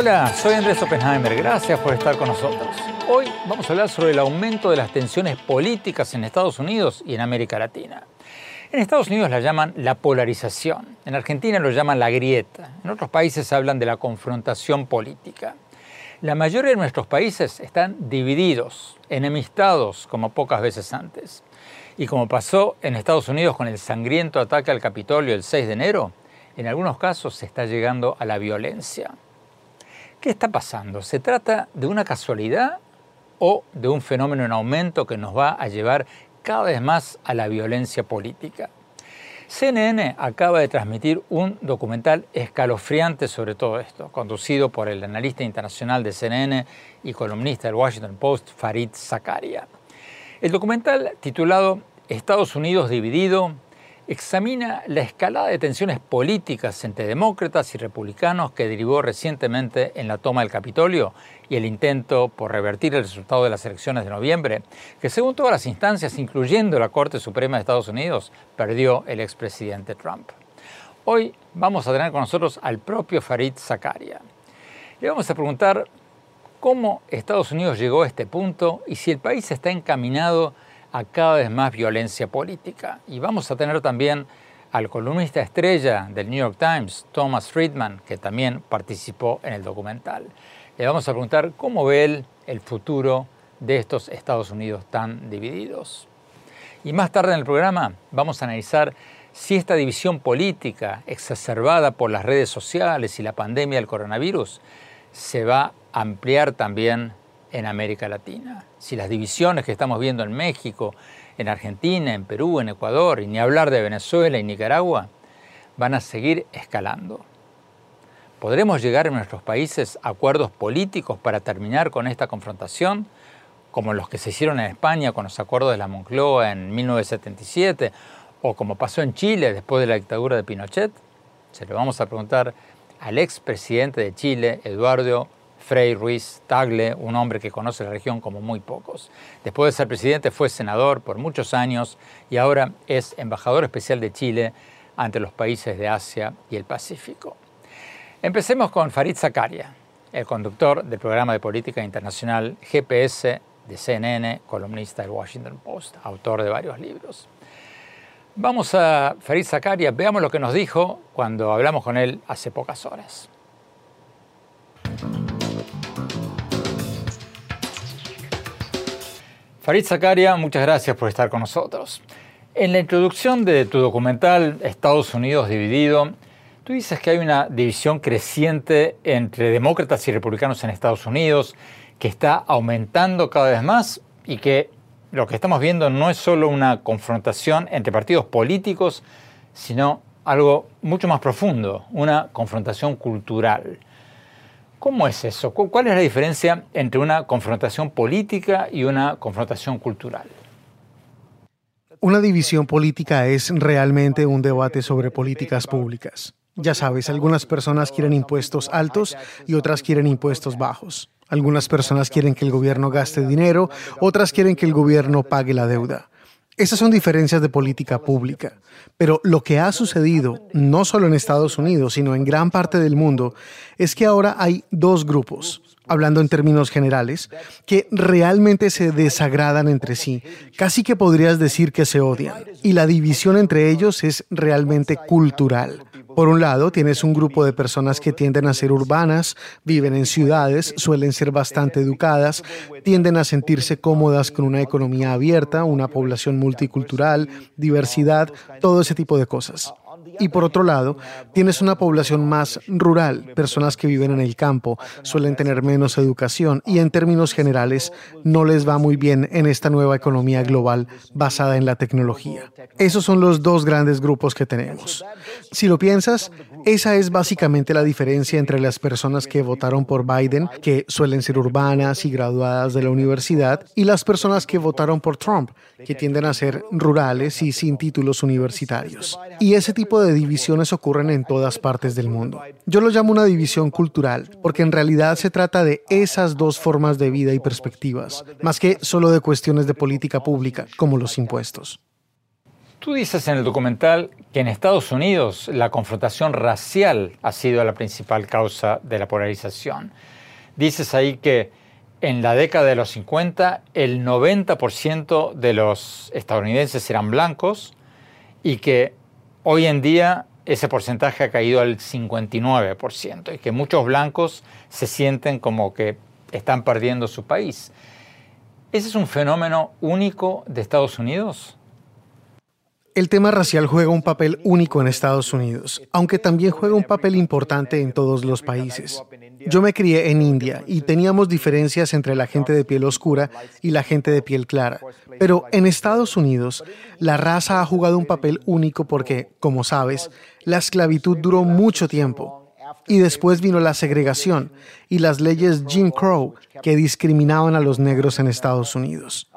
Hola, soy Andrés Oppenheimer. Gracias por estar con nosotros. Hoy vamos a hablar sobre el aumento de las tensiones políticas en Estados Unidos y en América Latina. En Estados Unidos la llaman la polarización, en Argentina lo llaman la grieta, en otros países hablan de la confrontación política. La mayoría de nuestros países están divididos, enemistados como pocas veces antes. Y como pasó en Estados Unidos con el sangriento ataque al Capitolio el 6 de enero, en algunos casos se está llegando a la violencia. ¿Qué está pasando? ¿Se trata de una casualidad o de un fenómeno en aumento que nos va a llevar cada vez más a la violencia política? CNN acaba de transmitir un documental escalofriante sobre todo esto, conducido por el analista internacional de CNN y columnista del Washington Post, Farid Zakaria. El documental, titulado Estados Unidos dividido, examina la escalada de tensiones políticas entre demócratas y republicanos que derivó recientemente en la toma del Capitolio y el intento por revertir el resultado de las elecciones de noviembre, que según todas las instancias, incluyendo la Corte Suprema de Estados Unidos, perdió el expresidente Trump. Hoy vamos a tener con nosotros al propio Farid Zakaria. Le vamos a preguntar cómo Estados Unidos llegó a este punto y si el país está encaminado a cada vez más violencia política. Y vamos a tener también al columnista estrella del New York Times, Thomas Friedman, que también participó en el documental. Le vamos a preguntar cómo ve él el futuro de estos Estados Unidos tan divididos. Y más tarde en el programa vamos a analizar si esta división política exacerbada por las redes sociales y la pandemia del coronavirus se va a ampliar también en América Latina. Si las divisiones que estamos viendo en México, en Argentina, en Perú, en Ecuador, y ni hablar de Venezuela y Nicaragua, van a seguir escalando. ¿Podremos llegar en nuestros países a acuerdos políticos para terminar con esta confrontación, como los que se hicieron en España con los acuerdos de la Moncloa en 1977, o como pasó en Chile después de la dictadura de Pinochet? Se lo vamos a preguntar al expresidente de Chile, Eduardo Frei Ruiz Tagle, un hombre que conoce la región como muy pocos. Después de ser presidente fue senador por muchos años y ahora es embajador especial de Chile ante los países de Asia y el Pacífico. Empecemos con Farid Zakaria, el conductor del programa de política internacional GPS de CNN, columnista del Washington Post, autor de varios libros. Vamos a Farid Zakaria, veamos lo que nos dijo cuando hablamos con él hace pocas horas. Farid Zakaria, muchas gracias por estar con nosotros. En la introducción de tu documental Estados Unidos dividido, tú dices que hay una división creciente entre demócratas y republicanos en Estados Unidos, que está aumentando cada vez más y que lo que estamos viendo no es solo una confrontación entre partidos políticos, sino algo mucho más profundo, una confrontación cultural. ¿Cómo es eso? ¿Cuál es la diferencia entre una confrontación política y una confrontación cultural? Una división política es realmente un debate sobre políticas públicas. Ya sabes, algunas personas quieren impuestos altos y otras quieren impuestos bajos. Algunas personas quieren que el gobierno gaste dinero, otras quieren que el gobierno pague la deuda. Esas son diferencias de política pública. Pero lo que ha sucedido, no solo en Estados Unidos, sino en gran parte del mundo, es que ahora hay dos grupos, hablando en términos generales, que realmente se desagradan entre sí. Casi que podrías decir que se odian. Y la división entre ellos es realmente cultural. Por un lado, tienes un grupo de personas que tienden a ser urbanas, viven en ciudades, suelen ser bastante educadas, tienden a sentirse cómodas con una economía abierta, una población multicultural, diversidad, todo ese tipo de cosas. Y por otro lado, tienes una población más rural, personas que viven en el campo, suelen tener menos educación y en términos generales no les va muy bien en esta nueva economía global basada en la tecnología. Esos son los dos grandes grupos que tenemos. Si lo piensas, esa es básicamente la diferencia entre las personas que votaron por Biden, que suelen ser urbanas y graduadas de la universidad, y las personas que votaron por Trump, que tienden a ser rurales y sin títulos universitarios. Y ese tipo de divisiones ocurren en todas partes del mundo. Yo lo llamo una división cultural, porque en realidad se trata de esas dos formas de vida y perspectivas, más que solo de cuestiones de política pública, como los impuestos. Tú dices en el documental que en Estados Unidos la confrontación racial ha sido la principal causa de la polarización. Dices ahí que en la década de los 50 el 90% de los estadounidenses eran blancos y que hoy en día ese porcentaje ha caído al 59% y que muchos blancos se sienten como que están perdiendo su país. ¿Ese es un fenómeno único de Estados Unidos? El tema racial juega un papel único en Estados Unidos, aunque también juega un papel importante en todos los países. Yo me crié en India y teníamos diferencias entre la gente de piel oscura y la gente de piel clara. Pero en Estados Unidos, la raza ha jugado un papel único porque, como sabes, la esclavitud duró mucho tiempo. Y después vino la segregación y las leyes Jim Crow que discriminaban a los negros en Estados Unidos.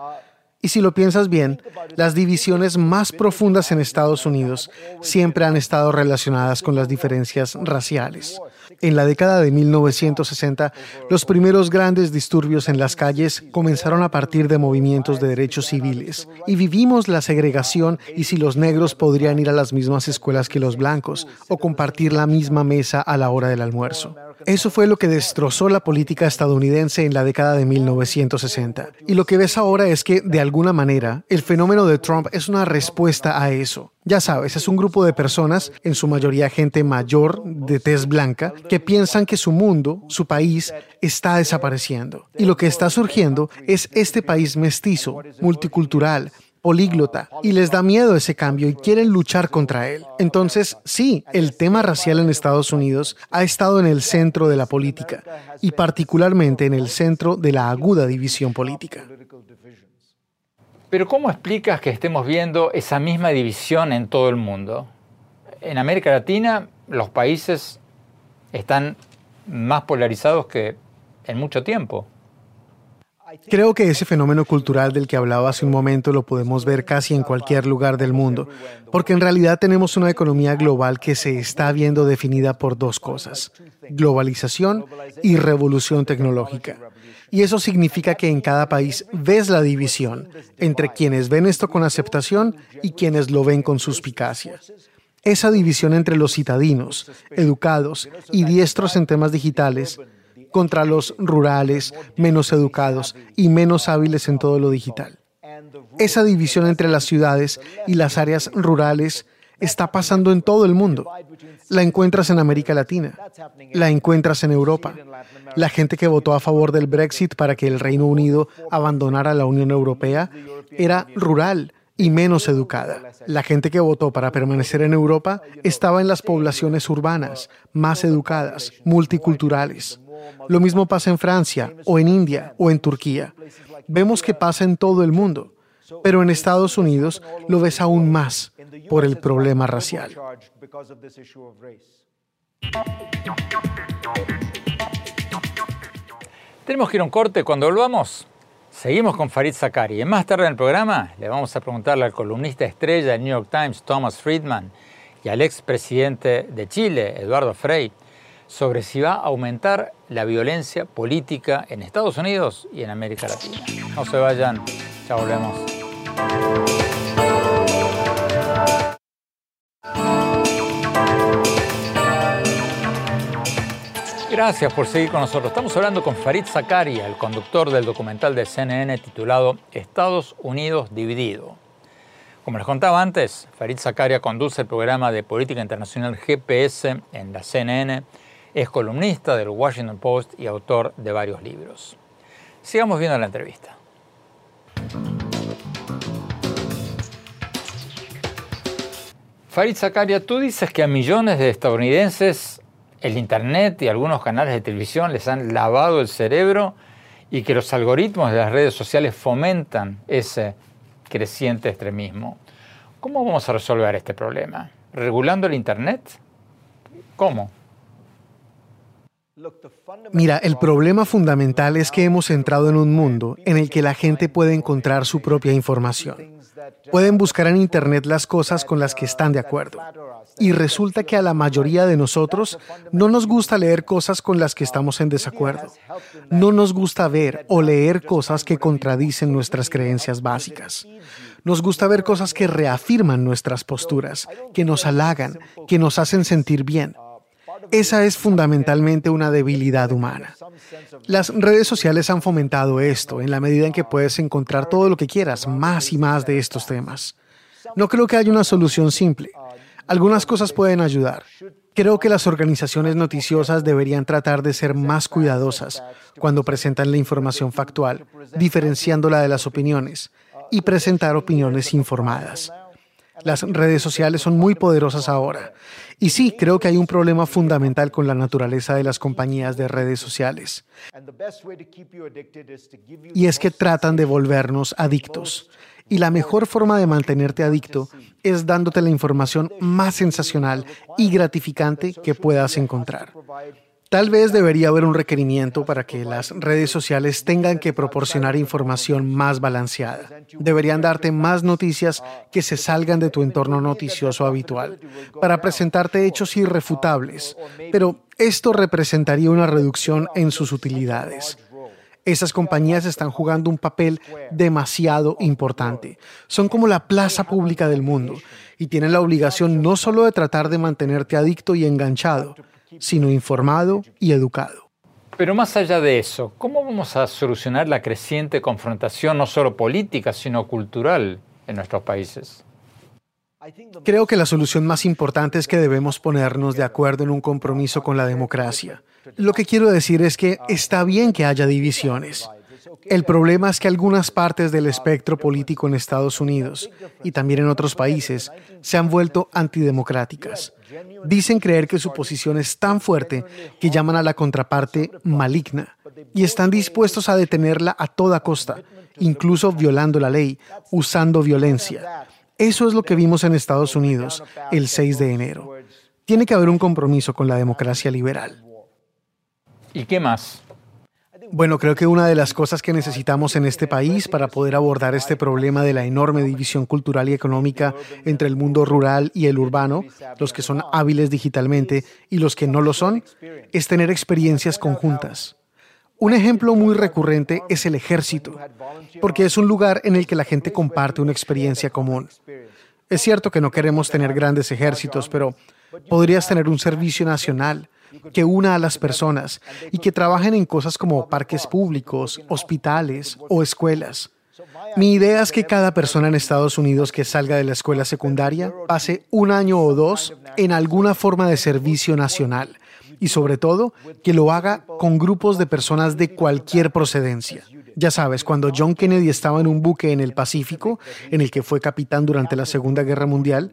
Y si lo piensas bien, las divisiones más profundas en Estados Unidos siempre han estado relacionadas con las diferencias raciales. En la década de 1960, los primeros grandes disturbios en las calles comenzaron a partir de movimientos de derechos civiles y vivimos la segregación y si los negros podrían ir a las mismas escuelas que los blancos o compartir la misma mesa a la hora del almuerzo. Eso fue lo que destrozó la política estadounidense en la década de 1960. Y lo que ves ahora es que, de alguna manera, el fenómeno de Trump es una respuesta a eso. Ya sabes, es un grupo de personas, en su mayoría gente mayor, de tez blanca, que piensan que su mundo, su país, está desapareciendo. Y lo que está surgiendo es este país mestizo, multicultural, políglota y les da miedo ese cambio y quieren luchar contra él. Entonces, sí, el tema racial en Estados Unidos ha estado en el centro de la política y particularmente en el centro de la aguda división política. Pero ¿cómo explicas que estemos viendo esa misma división en todo el mundo? En América Latina los países están más polarizados que en mucho tiempo. Creo que ese fenómeno cultural del que hablaba hace un momento lo podemos ver casi en cualquier lugar del mundo, porque en realidad tenemos una economía global que se está viendo definida por dos cosas, globalización y revolución tecnológica. Y eso significa que en cada país ves la división entre quienes ven esto con aceptación y quienes lo ven con suspicacia. Esa división entre los citadinos, educados y diestros en temas digitales contra los rurales, menos educados y menos hábiles en todo lo digital. Esa división entre las ciudades y las áreas rurales está pasando en todo el mundo. La encuentras en América Latina, la encuentras en Europa. La gente que votó a favor del Brexit para que el Reino Unido abandonara la Unión Europea era rural y menos educada. La gente que votó para permanecer en Europa estaba en las poblaciones urbanas, más educadas, multiculturales. Lo mismo pasa en Francia o en India o en Turquía. Vemos que pasa en todo el mundo, pero en Estados Unidos lo ves aún más por el problema racial. Tenemos que ir a un corte. Cuando volvamos, seguimos con Farid Zakari. Más tarde en el programa le vamos a preguntarle al columnista estrella del New York Times, Thomas Friedman, y al expresidente de Chile, Eduardo Frei, sobre si va a aumentar la violencia política en Estados Unidos y en América Latina. No se vayan, ya volvemos. Gracias por seguir con nosotros. Estamos hablando con Farid Zakaria, el conductor del documental de CNN titulado Estados Unidos dividido. Como les contaba antes, Farid Zakaria conduce el programa de política internacional GPS en la CNN es columnista del Washington Post y autor de varios libros. Sigamos viendo la entrevista. Farid Zakaria, tú dices que a millones de estadounidenses el Internet y algunos canales de televisión les han lavado el cerebro y que los algoritmos de las redes sociales fomentan ese creciente extremismo. ¿Cómo vamos a resolver este problema? ¿Regulando el Internet? ¿Cómo? Mira, el problema fundamental es que hemos entrado en un mundo en el que la gente puede encontrar su propia información. Pueden buscar en Internet las cosas con las que están de acuerdo. Y resulta que a la mayoría de nosotros no nos gusta leer cosas con las que estamos en desacuerdo. No nos gusta ver o leer cosas que contradicen nuestras creencias básicas. Nos gusta ver cosas que reafirman nuestras posturas, que nos halagan, que nos hacen sentir bien. Esa es fundamentalmente una debilidad humana. Las redes sociales han fomentado esto en la medida en que puedes encontrar todo lo que quieras, más y más de estos temas. No creo que haya una solución simple. Algunas cosas pueden ayudar. Creo que las organizaciones noticiosas deberían tratar de ser más cuidadosas cuando presentan la información factual, diferenciándola de las opiniones, y presentar opiniones informadas. Las redes sociales son muy poderosas ahora. Y sí, creo que hay un problema fundamental con la naturaleza de las compañías de redes sociales. Y es que tratan de volvernos adictos. Y la mejor forma de mantenerte adicto es dándote la información más sensacional y gratificante que puedas encontrar. Tal vez debería haber un requerimiento para que las redes sociales tengan que proporcionar información más balanceada. Deberían darte más noticias que se salgan de tu entorno noticioso habitual, para presentarte hechos irrefutables, pero esto representaría una reducción en sus utilidades. Esas compañías están jugando un papel demasiado importante. Son como la plaza pública del mundo y tienen la obligación no solo de tratar de mantenerte adicto y enganchado, sino informado y educado. Pero más allá de eso, ¿cómo vamos a solucionar la creciente confrontación no solo política, sino cultural en nuestros países? Creo que la solución más importante es que debemos ponernos de acuerdo en un compromiso con la democracia. Lo que quiero decir es que está bien que haya divisiones. El problema es que algunas partes del espectro político en Estados Unidos y también en otros países se han vuelto antidemocráticas. Dicen creer que su posición es tan fuerte que llaman a la contraparte maligna y están dispuestos a detenerla a toda costa, incluso violando la ley, usando violencia. Eso es lo que vimos en Estados Unidos el 6 de enero. Tiene que haber un compromiso con la democracia liberal. ¿Y qué más? Bueno, creo que una de las cosas que necesitamos en este país para poder abordar este problema de la enorme división cultural y económica entre el mundo rural y el urbano, los que son hábiles digitalmente y los que no lo son, es tener experiencias conjuntas. Un ejemplo muy recurrente es el ejército, porque es un lugar en el que la gente comparte una experiencia común. Es cierto que no queremos tener grandes ejércitos, pero podrías tener un servicio nacional que una a las personas y que trabajen en cosas como parques públicos, hospitales o escuelas. Mi idea es que cada persona en Estados Unidos que salga de la escuela secundaria pase un año o dos en alguna forma de servicio nacional y sobre todo que lo haga con grupos de personas de cualquier procedencia. Ya sabes, cuando John Kennedy estaba en un buque en el Pacífico, en el que fue capitán durante la Segunda Guerra Mundial,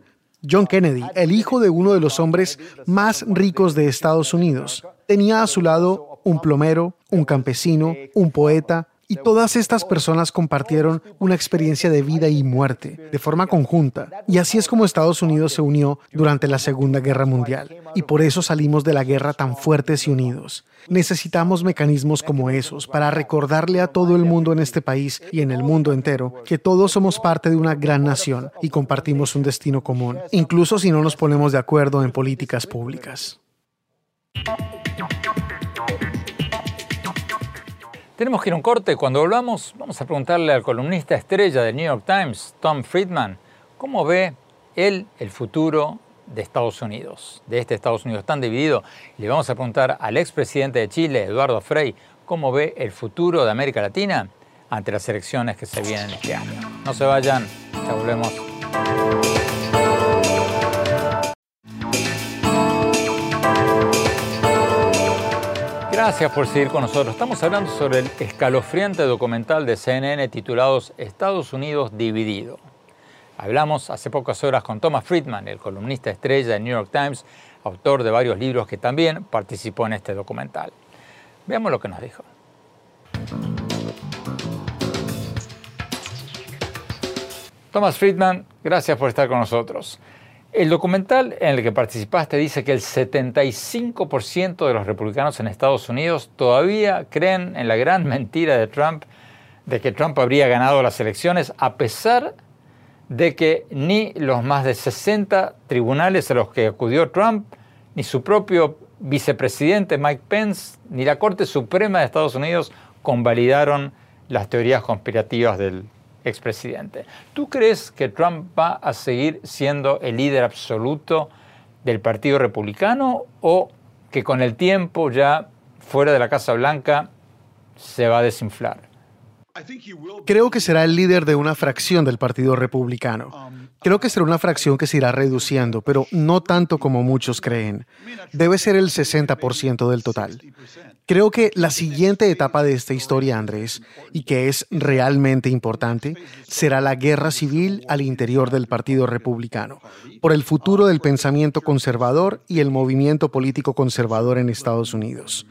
John Kennedy, el hijo de uno de los hombres más ricos de Estados Unidos, tenía a su lado un plomero, un campesino, un poeta, y todas estas personas compartieron una experiencia de vida y muerte de forma conjunta. Y así es como Estados Unidos se unió durante la Segunda Guerra Mundial. Y por eso salimos de la guerra tan fuertes y unidos. Necesitamos mecanismos como esos para recordarle a todo el mundo en este país y en el mundo entero que todos somos parte de una gran nación y compartimos un destino común, incluso si no nos ponemos de acuerdo en políticas públicas. Tenemos que ir a un corte. Cuando volvamos, vamos a preguntarle al columnista estrella del New York Times, Tom Friedman, cómo ve él el futuro de Estados Unidos, de este Estados Unidos tan dividido. Le vamos a preguntar al expresidente de Chile, Eduardo Frei, cómo ve el futuro de América Latina ante las elecciones que se vienen este año. No se vayan, ya volvemos. Gracias por seguir con nosotros. Estamos hablando sobre el escalofriante documental de CNN titulado Estados Unidos dividido. Hablamos hace pocas horas con Thomas Friedman, el columnista estrella de New York Times, autor de varios libros que también participó en este documental. Veamos lo que nos dijo. Thomas Friedman, gracias por estar con nosotros. El documental en el que participaste dice que el 75% de los republicanos en Estados Unidos todavía creen en la gran mentira de Trump de que Trump habría ganado las elecciones a pesar de que ni los más de 60 tribunales a los que acudió Trump, ni su propio vicepresidente Mike Pence, ni la Corte Suprema de Estados Unidos convalidaron las teorías conspirativas del expresidente. ¿Tú crees que Trump va a seguir siendo el líder absoluto del Partido Republicano o que con el tiempo ya fuera de la Casa Blanca se va a desinflar? Creo que será el líder de una fracción del Partido Republicano. Creo que será una fracción que se irá reduciendo, pero no tanto como muchos creen. Debe ser el 60% del total. Creo que la siguiente etapa de esta historia, Andrés, y que es realmente importante, será la guerra civil al interior del Partido Republicano, por el futuro del pensamiento conservador y el movimiento político conservador en Estados Unidos.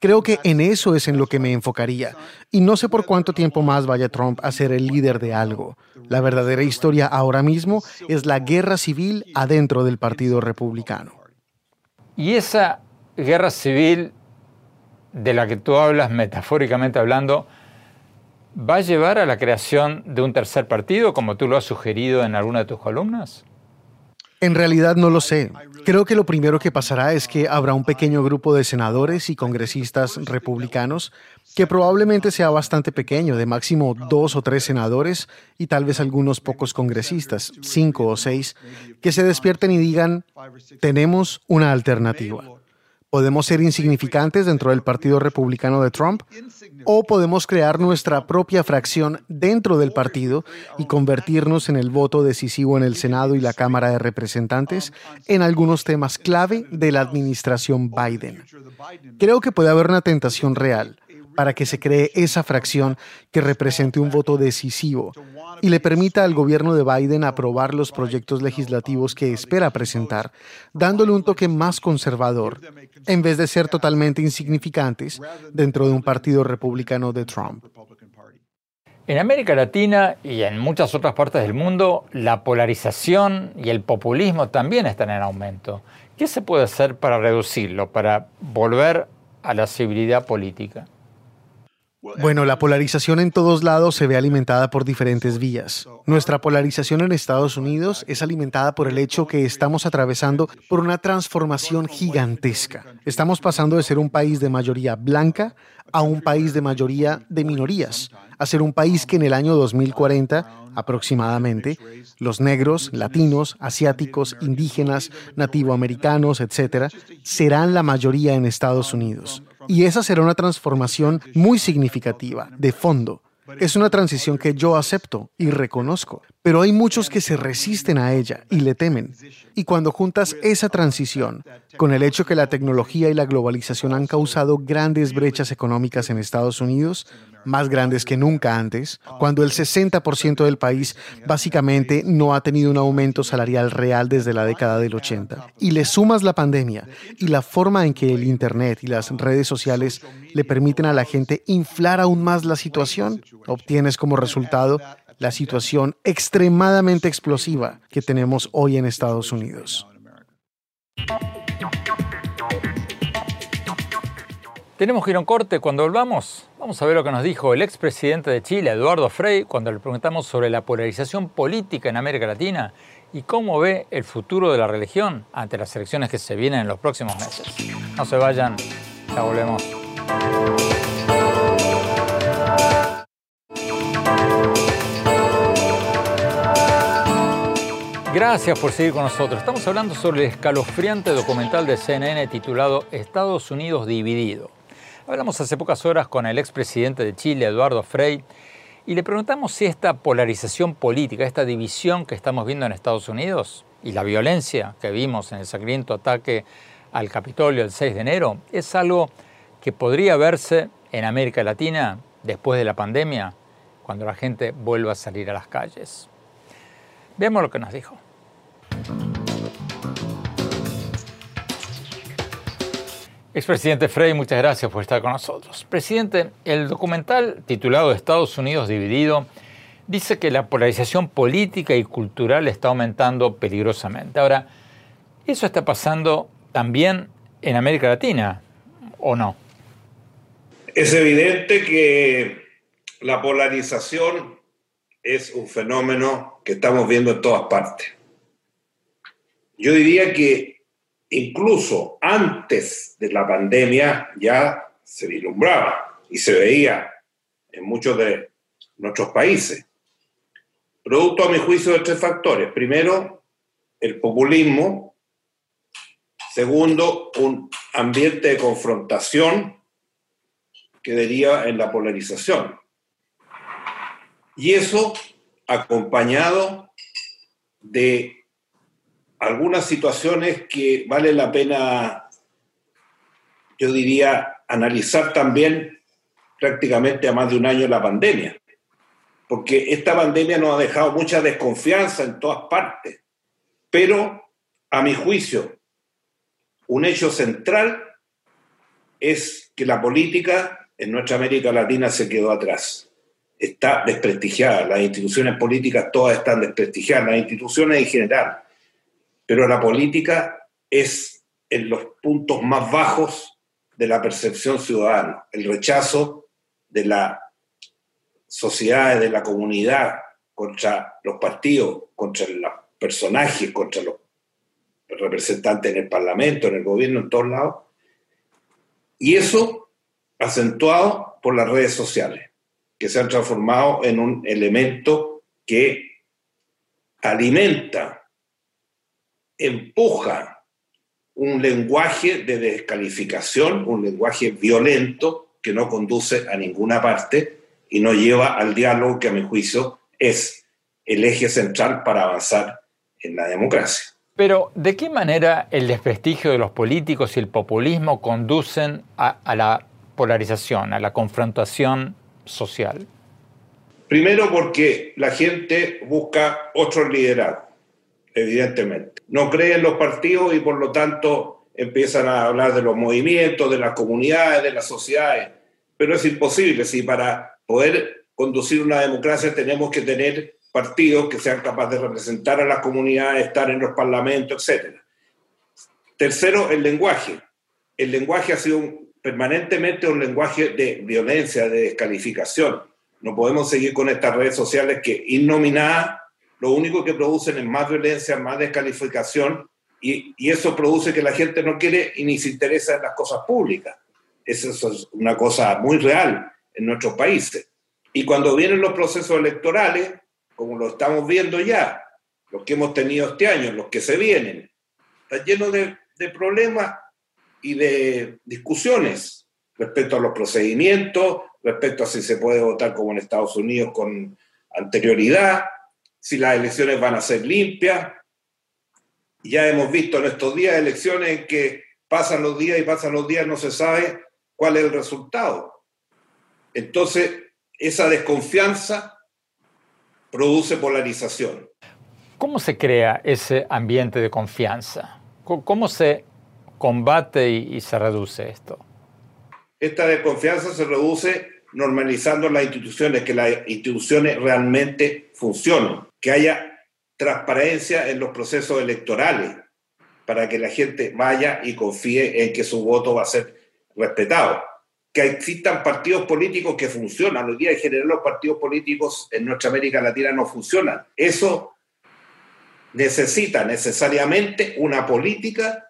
Creo que en eso es en lo que me enfocaría. Y no sé por cuánto tiempo más vaya Trump a ser el líder de algo. La verdadera historia ahora mismo es la guerra civil adentro del Partido Republicano. Y esa guerra civil de la que tú hablas metafóricamente hablando, ¿va a llevar a la creación de un tercer partido, como tú lo has sugerido en alguna de tus columnas? En realidad no lo sé. Creo que lo primero que pasará es que habrá un pequeño grupo de senadores y congresistas republicanos que probablemente sea bastante pequeño, de máximo dos o tres senadores y tal vez algunos pocos congresistas, cinco o seis, que se despierten y digan, tenemos una alternativa. Podemos ser insignificantes dentro del Partido Republicano de Trump o podemos crear nuestra propia fracción dentro del partido y convertirnos en el voto decisivo en el Senado y la Cámara de Representantes en algunos temas clave de la administración Biden. Creo que puede haber una tentación real para que se cree esa fracción que represente un voto decisivo y le permita al gobierno de Biden aprobar los proyectos legislativos que espera presentar, dándole un toque más conservador, en vez de ser totalmente insignificantes dentro de un partido republicano de Trump. En América Latina y en muchas otras partes del mundo, la polarización y el populismo también están en aumento. ¿Qué se puede hacer para reducirlo, para volver a la civilidad política? Bueno, la polarización en todos lados se ve alimentada por diferentes vías. Nuestra polarización en Estados Unidos es alimentada por el hecho que estamos atravesando por una transformación gigantesca. Estamos pasando de ser un país de mayoría blanca a un país de mayoría de minorías, a ser un país que en el año 2040 aproximadamente, los negros, latinos, asiáticos, indígenas, nativoamericanos, etc., serán la mayoría en Estados Unidos. Y esa será una transformación muy significativa, de fondo. Es una transición que yo acepto y reconozco, pero hay muchos que se resisten a ella y le temen. Y cuando juntas esa transición con el hecho que la tecnología y la globalización han causado grandes brechas económicas en Estados Unidos, más grandes que nunca antes, cuando el 60% del país básicamente no ha tenido un aumento salarial real desde la década del 80, y le sumas la pandemia y la forma en que el Internet y las redes sociales le permiten a la gente inflar aún más la situación, obtienes como resultado la situación extremadamente explosiva que tenemos hoy en Estados Unidos. Tenemos que ir a un corte. Cuando volvamos, vamos a ver lo que nos dijo el expresidente de Chile, Eduardo Frei, cuando le preguntamos sobre la polarización política en América Latina y cómo ve el futuro de la religión ante las elecciones que se vienen en los próximos meses. No se vayan, ya volvemos. Gracias por seguir con nosotros. Estamos hablando sobre el escalofriante documental de CNN titulado Estados Unidos dividido. Hablamos hace pocas horas con el expresidente de Chile, Eduardo Frei, y le preguntamos si esta polarización política, esta división que estamos viendo en Estados Unidos y la violencia que vimos en el sangriento ataque al Capitolio el 6 de enero, es algo que podría verse en América Latina después de la pandemia, cuando la gente vuelva a salir a las calles. Veamos lo que nos dijo. Expresidente Frey, muchas gracias por estar con nosotros. Presidente, el documental titulado Estados Unidos dividido dice que la polarización política y cultural está aumentando peligrosamente. Ahora, ¿eso está pasando también en América Latina o no? Es evidente que la polarización es un fenómeno que estamos viendo en todas partes. Yo diría que incluso antes de la pandemia ya se vislumbraba y se veía en muchos de nuestros países. Producto, a mi juicio, de tres factores. Primero, el populismo. Segundo, un ambiente de confrontación que deriva en la polarización. Y eso acompañado de algunas situaciones que vale la pena, yo diría, analizar también prácticamente a más de un año la pandemia porque esta pandemia nos ha dejado mucha desconfianza en todas partes. Pero, a mi juicio, un hecho central es que la política en nuestra América Latina se quedó atrás. Está desprestigiada, las instituciones políticas todas están desprestigiadas, las instituciones en general. Pero la política es en los puntos más bajos de la percepción ciudadana, el rechazo de la sociedades de la comunidad, contra los partidos, contra los personajes, contra los representantes en el Parlamento, en el gobierno, en todos lados. Y eso acentuado por las redes sociales, que se han transformado en un elemento que alimenta, empuja un lenguaje de descalificación, un lenguaje violento que no conduce a ninguna parte y no lleva al diálogo que a mi juicio es el eje central para avanzar en la democracia. Pero, ¿de qué manera el desprestigio de los políticos y el populismo conducen a, la polarización, a la confrontación social? Primero porque la gente busca otro liderazgo, evidentemente. No cree en los partidos y por lo tanto empiezan a hablar de los movimientos, de las comunidades, de las sociedades. Pero es imposible si para poder conducir una democracia tenemos que tener partidos que sean capaces de representar a las comunidades, estar en los parlamentos, etc. Tercero, el lenguaje. El lenguaje ha sido permanentemente un lenguaje de violencia, de descalificación. No podemos seguir con estas redes sociales que innominadas lo único que producen es más violencia, más descalificación y, eso produce que la gente no quiere y ni se interesa en las cosas públicas. Eso es una cosa muy real en nuestros países. Y cuando vienen los procesos electorales, como lo estamos viendo ya, los que hemos tenido este año, los que se vienen, está lleno de problemas y de discusiones respecto a los procedimientos, respecto a si se puede votar como en Estados Unidos con anterioridad, si las elecciones van a ser limpias. Ya hemos visto en estos días elecciones en que pasan los días y pasan los días, no se sabe cuál es el resultado. Entonces, esa desconfianza produce polarización. ¿Cómo se crea ese ambiente de confianza? ¿Cómo se combate y se reduce esto? Esta desconfianza se reduce normalizando las instituciones, que las instituciones realmente funcionen, que haya transparencia en los procesos electorales para que la gente vaya y confíe en que su voto va a ser respetado que existan partidos políticos que funcionan. Hoy día en general los partidos políticos en nuestra América Latina no funcionan. Eso necesita necesariamente una política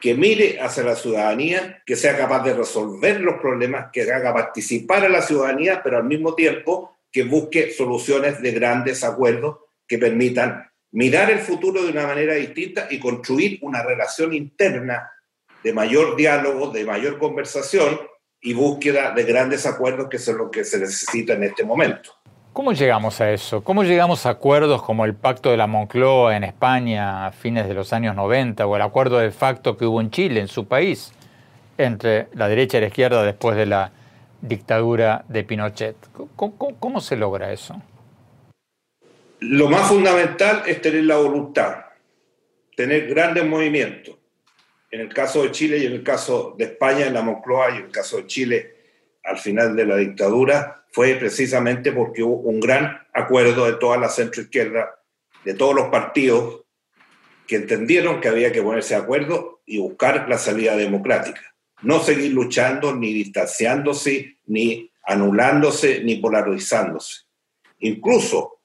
que mire hacia la ciudadanía, que sea capaz de resolver los problemas, que haga participar a la ciudadanía, pero al mismo tiempo que busque soluciones de grandes acuerdos que permitan mirar el futuro de una manera distinta y construir una relación interna de mayor diálogo, de mayor conversación, y búsqueda de grandes acuerdos, que es lo que se necesita en este momento. ¿Cómo llegamos a eso? ¿Cómo llegamos a acuerdos como el Pacto de la Moncloa en España a fines de los años 90 o el acuerdo de facto que hubo en Chile, en su país, entre la derecha y la izquierda después de la dictadura de Pinochet? ¿Cómo, se logra eso? Lo más fundamental es tener la voluntad, tener grandes movimientos en el caso de Chile y en el caso de España, en la Moncloa y en el caso de Chile al final de la dictadura, fue precisamente porque hubo un gran acuerdo de toda la centroizquierda, de todos los partidos, que entendieron que había que ponerse de acuerdo y buscar la salida democrática. No seguir luchando, ni distanciándose, ni anulándose, ni polarizándose. Incluso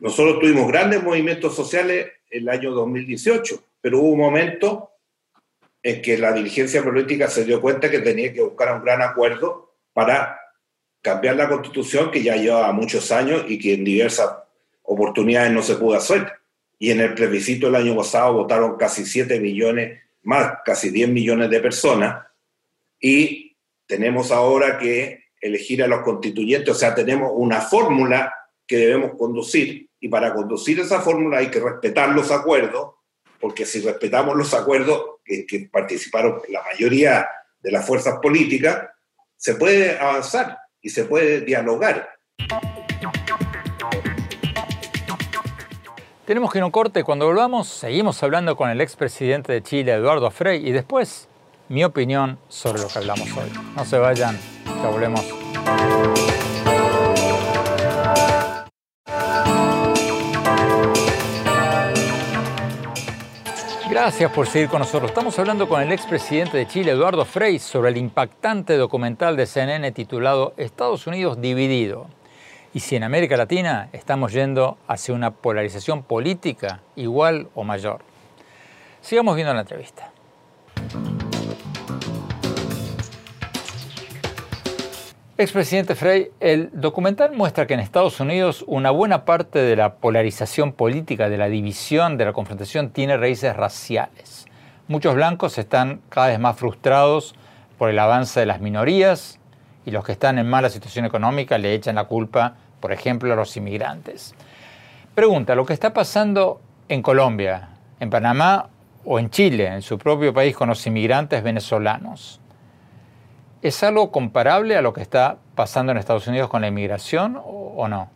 nosotros tuvimos grandes movimientos sociales el año 2018, pero hubo un momento en que la dirigencia política se dio cuenta que tenía que buscar un gran acuerdo para cambiar la constitución que ya lleva muchos años y que en diversas oportunidades no se pudo hacer. Y en el plebiscito el año pasado votaron casi 7 millones, más casi 10 millones de personas. Y tenemos ahora que elegir a los constituyentes, o sea, tenemos una fórmula que debemos conducir y para conducir esa fórmula hay que respetar los acuerdos, porque si respetamos los acuerdos que, que participaron la mayoría de las fuerzas políticas, se puede avanzar y se puede dialogar. Tenemos que ir un corte. Cuando volvamos, seguimos hablando con el expresidente de Chile, Eduardo Frei, y después mi opinión sobre lo que hablamos hoy. No se vayan, ya volvemos. Gracias por seguir con nosotros. Estamos hablando con el expresidente de Chile, Eduardo Frei, sobre el impactante documental de CNN titulado Estados Unidos dividido. Y si en América Latina estamos yendo hacia una polarización política igual o mayor. Sigamos viendo la entrevista. Expresidente Frey, el documental muestra que en Estados Unidos una buena parte de la polarización política, de la división, de la confrontación, tiene raíces raciales. Muchos blancos están cada vez más frustrados por el avance de las minorías y los que están en mala situación económica le echan la culpa, por ejemplo, a los inmigrantes. Pregunta, ¿lo que está pasando en Colombia, en Panamá o en Chile, en su propio país con los inmigrantes venezolanos? ¿Es algo comparable a lo que está pasando en Estados Unidos con la inmigración o, no?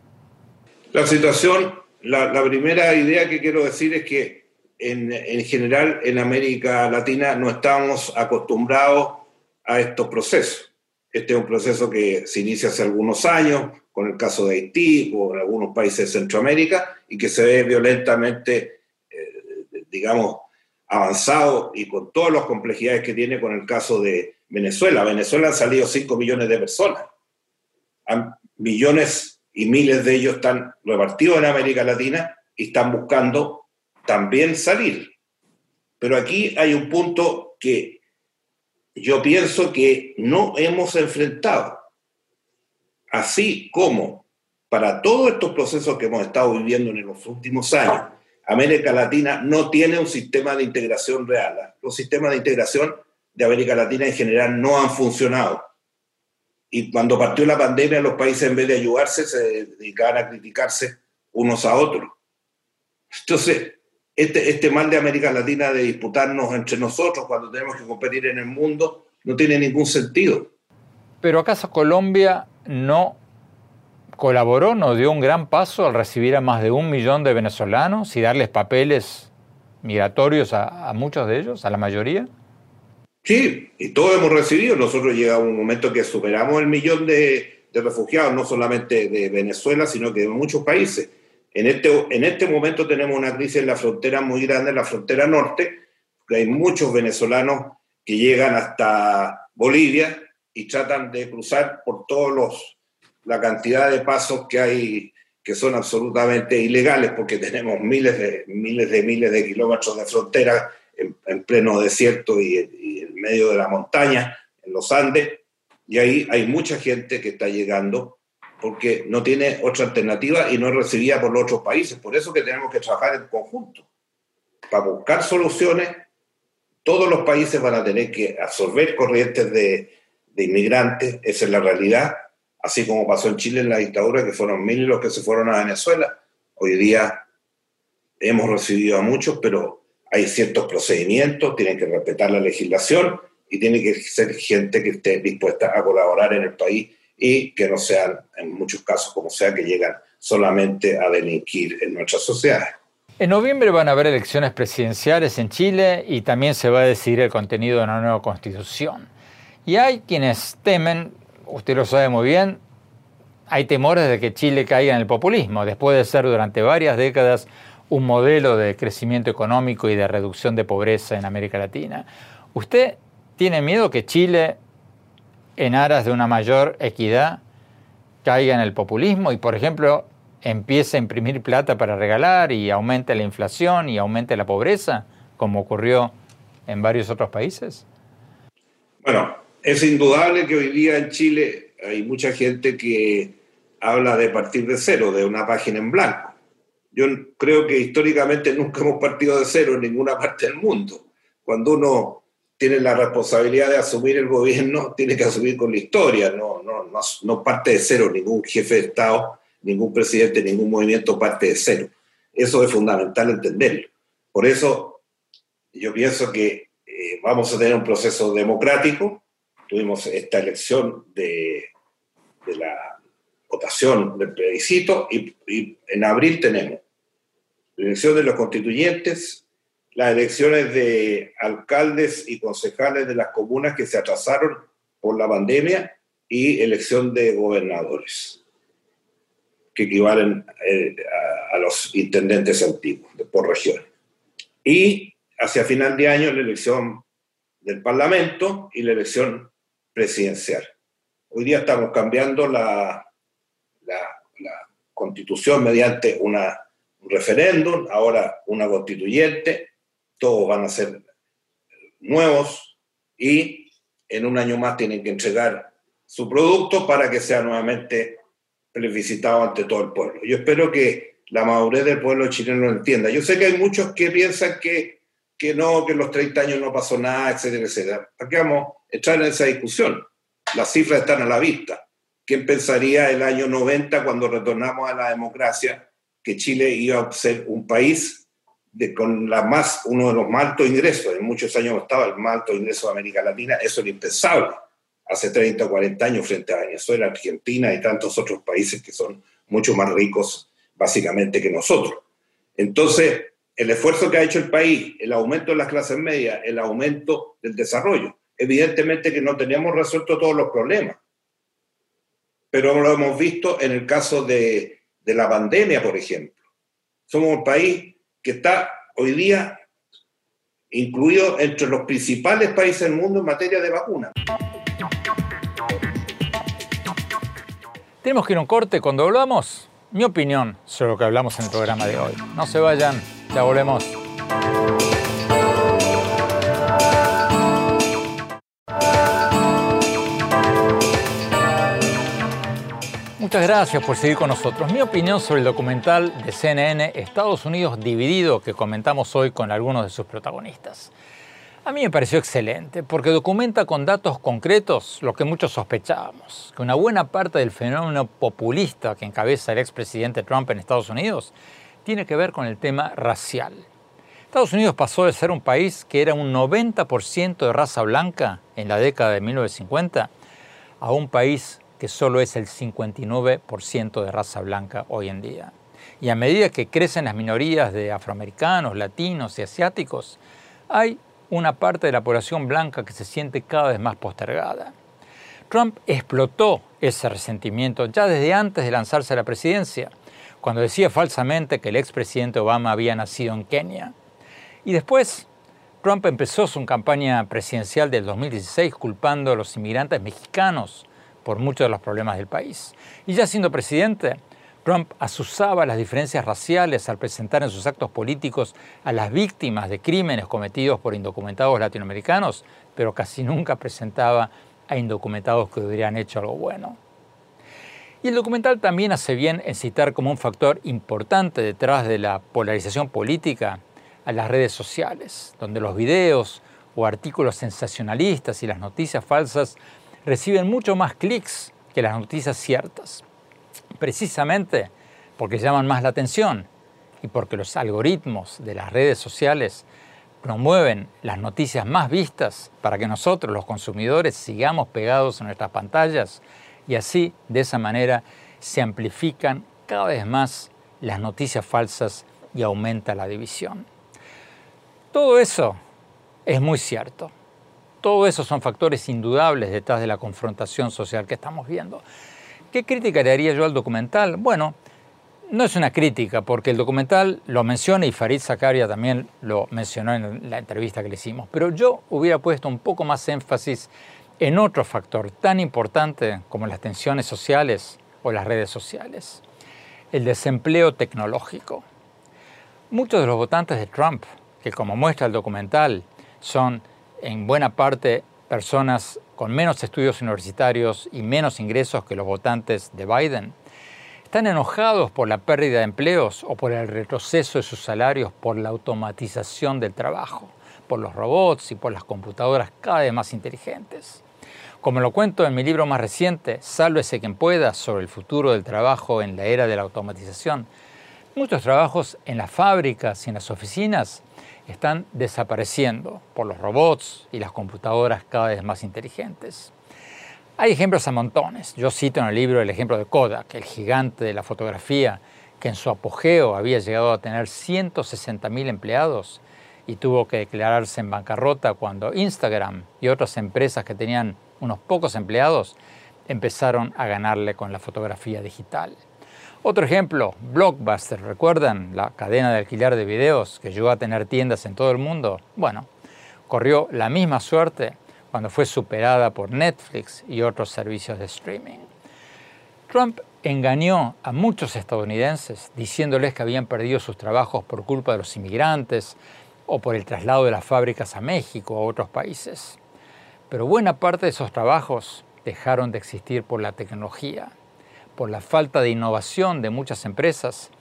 La situación, la, primera idea que quiero decir es que en, general en América Latina no estamos acostumbrados a estos procesos. Este es un proceso que se inicia hace algunos años, con el caso de Haití o en algunos países de Centroamérica, y que se ve violentamente, eh, digamos, avanzado y con todas las complejidades que tiene con el caso de, Venezuela. Venezuela han salido 5 millones de personas. millones y miles de ellos están repartidos en América Latina y están buscando también salir. Pero aquí hay un punto que yo pienso que no hemos enfrentado. Así como para todos estos procesos que hemos estado viviendo en los últimos años, América Latina no tiene un sistema de integración real. Los sistemas de integración de América Latina en general no han funcionado. Y cuando partió la pandemia, los países en vez de ayudarse se dedicaban a criticarse unos a otros. Entonces, este, este mal de América Latina de disputarnos entre nosotros cuando tenemos que competir en el mundo no tiene ningún sentido. Pero ¿acaso Colombia no colaboró, no dio un gran paso al recibir a más de un millón de venezolanos y darles papeles migratorios a, a muchos de ellos, a la mayoría? Sí, y todos hemos recibido. Nosotros llegamos a un momento que superamos el millón de, refugiados, no solamente de Venezuela, sino que de muchos países. En este, en este momento tenemos una crisis en la frontera muy grande, en la frontera norte, que hay muchos venezolanos que llegan hasta Bolivia y tratan de cruzar por todos los la cantidad de pasos que hay que son absolutamente ilegales porque tenemos miles de miles de miles de kilómetros de frontera en, pleno desierto y, en medio de la montaña, en los Andes, y ahí hay mucha gente que está llegando porque no tiene otra alternativa y no es recibida por los otros países. Por eso que tenemos que trabajar en conjunto. Para buscar soluciones, todos los países van a tener que absorber corrientes de, de inmigrantes, esa es la realidad, así como pasó en Chile en la dictadura, que fueron miles los que se fueron a Venezuela. Hoy día hemos recibido a muchos, pero hay ciertos procedimientos, tienen que respetar la legislación y tiene que ser gente que esté dispuesta a colaborar en el país y que no sean, en muchos casos, como sea, que llegan solamente a delinquir en nuestra sociedad. En noviembre van a haber elecciones presidenciales en Chile y también se va a decidir el contenido de una nueva constitución. Y hay quienes temen, usted lo sabe muy bien, hay temores de que Chile caiga en el populismo, después de ser durante varias décadas un modelo de crecimiento económico y de reducción de pobreza en América Latina. ¿Usted tiene miedo que Chile, en aras de una mayor equidad, caiga en el populismo y, por ejemplo, empiece a imprimir plata para regalar y aumente la inflación y aumente la pobreza, como ocurrió en varios otros países? Bueno, es indudable que hoy día en Chile hay mucha gente que habla de partir de cero, de una página en blanco. Yo creo que históricamente nunca hemos partido de cero en ninguna parte del mundo. Cuando uno tiene la responsabilidad de asumir el gobierno, tiene que asumir con la historia, no, no, no, parte de cero, ningún jefe de Estado, ningún presidente, ningún movimiento parte de cero. Eso es fundamental entenderlo. Por eso yo pienso que eh, vamos a tener un proceso democrático. Tuvimos esta elección de, la votación del plebiscito y en abril tenemos la elección de los constituyentes, las elecciones de alcaldes y concejales de las comunas que se atrasaron por la pandemia y elección de gobernadores, que equivalen eh, a, a, los intendentes antiguos por región. Y hacia final de año la elección del Parlamento y la elección presidencial. Hoy día estamos cambiando la, la, la constitución mediante una un referéndum, ahora una constituyente, todos van a ser nuevos y en un año más tienen que entregar su producto para que sea nuevamente plebiscitado ante todo el pueblo. Yo espero que la madurez del pueblo chileno lo entienda. Yo sé que hay muchos que piensan que, que no, que en los 30 años no pasó nada, etcétera, etcétera. ¿Para qué vamos a entrar en esa discusión? Las cifras están a la vista. ¿Quién pensaría el año 90 cuando retornamos a la democracia que Chile iba a ser un país de, con la más, uno de los más altos ingresos, en muchos años estaba el más alto ingreso de América Latina, eso era impensable hace 30 o 40 años frente a Venezuela, Argentina y tantos otros países que son mucho más ricos básicamente que nosotros. Entonces, el esfuerzo que ha hecho el país, el aumento de las clases medias, el aumento del desarrollo, evidentemente que no teníamos resuelto todos los problemas, pero lo hemos visto en el caso de de la pandemia, por ejemplo. Somos un país que está hoy día incluido entre los principales países del mundo en materia de vacunas. Tenemos que ir a un corte cuando volvamos. Mi opinión sobre lo que hablamos en el programa de hoy. No se vayan, ya volvemos. Muchas gracias por seguir con nosotros. Mi opinión sobre el documental de CNN Estados Unidos dividido que comentamos hoy con algunos de sus protagonistas. A mí me pareció excelente porque documenta con datos concretos lo que muchos sospechábamos, que una buena parte del fenómeno populista que encabeza el expresidente Trump en Estados Unidos tiene que ver con el tema racial. Estados Unidos pasó de ser un país que era un 90% de raza blanca en la década de 1950 a un país que solo es el 59% de raza blanca hoy en día. Y a medida que crecen las minorías de afroamericanos, latinos y asiáticos, hay una parte de la población blanca que se siente cada vez más postergada. Trump explotó ese resentimiento ya desde antes de lanzarse a la presidencia, cuando decía falsamente que el expresidente Obama había nacido en Kenia. Y después, Trump empezó su campaña presidencial del 2016 culpando a los inmigrantes mexicanos por muchos de los problemas del país. Y ya siendo presidente, Trump asusaba las diferencias raciales al presentar en sus actos políticos a las víctimas de crímenes cometidos por indocumentados latinoamericanos, pero casi nunca presentaba a indocumentados que hubieran hecho algo bueno. Y el documental también hace bien en citar como un factor importante detrás de la polarización política a las redes sociales, donde los videos o artículos sensacionalistas y las noticias falsas reciben mucho más clics que las noticias ciertas, precisamente porque llaman más la atención y porque los algoritmos de las redes sociales promueven las noticias más vistas para que nosotros, los consumidores, sigamos pegados en nuestras pantallas y así, de esa manera, se amplifican cada vez más las noticias falsas y aumenta la división. Todo eso es muy cierto. Todo eso son factores indudables detrás de la confrontación social que estamos viendo. ¿Qué crítica le haría yo al documental? Bueno, no es una crítica, porque el documental lo menciona y Farid Zakaria también lo mencionó en la entrevista que le hicimos, pero yo hubiera puesto un poco más énfasis en otro factor tan importante como las tensiones sociales o las redes sociales, el desempleo tecnológico. Muchos de los votantes de Trump, que como muestra el documental, son en buena parte personas con menos estudios universitarios y menos ingresos que los votantes de Biden, están enojados por la pérdida de empleos o por el retroceso de sus salarios por la automatización del trabajo, por los robots y por las computadoras cada vez más inteligentes. Como lo cuento en mi libro más reciente, Sálvese quien pueda, sobre el futuro del trabajo en la era de la automatización, muchos trabajos en las fábricas y en las oficinas están desapareciendo por los robots y las computadoras cada vez más inteligentes. Hay ejemplos a montones. Yo cito en el libro el ejemplo de Kodak, el gigante de la fotografía, que en su apogeo había llegado a tener 160.000 empleados y tuvo que declararse en bancarrota cuando Instagram y otras empresas que tenían unos pocos empleados, empezaron a ganarle con la fotografía digital. Otro ejemplo, Blockbuster, ¿recuerdan la cadena de alquiler de videos que llegó a tener tiendas en todo el mundo? Bueno, corrió la misma suerte cuando fue superada por Netflix y otros servicios de streaming. Trump engañó a muchos estadounidenses diciéndoles que habían perdido sus trabajos por culpa de los inmigrantes o por el traslado de las fábricas a México o a otros países. Pero buena parte de esos trabajos dejaron de existir por la tecnología, por la falta de innovación de muchas empresas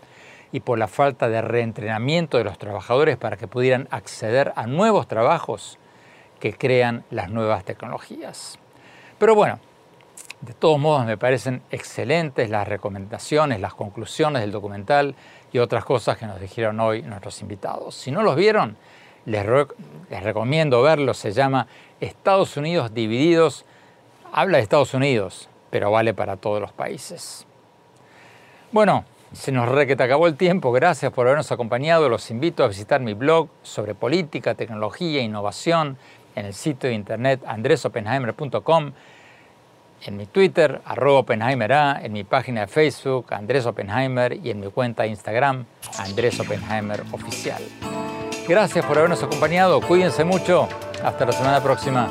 y por la falta de reentrenamiento de los trabajadores para que pudieran acceder a nuevos trabajos que crean las nuevas tecnologías. Pero bueno, de todos modos me parecen excelentes las recomendaciones, las conclusiones del documental y otras cosas que nos dijeron hoy nuestros invitados. Si no los vieron, les, recomiendo verlo, se llama Estados Unidos divididos, habla de Estados Unidos, pero vale para todos los países. Bueno, se nos re que te acabó el tiempo, gracias por habernos acompañado, los invito a visitar mi blog sobre política, tecnología e innovación en el sitio de internet andresopenheimer.com, en mi Twitter, arroba Oppenheimer en mi página de Facebook, Andrés Oppenheimer, y en mi cuenta de Instagram, Andrés Oppenheimer Oficial. Gracias por habernos acompañado. Cuídense mucho. Hasta la semana próxima.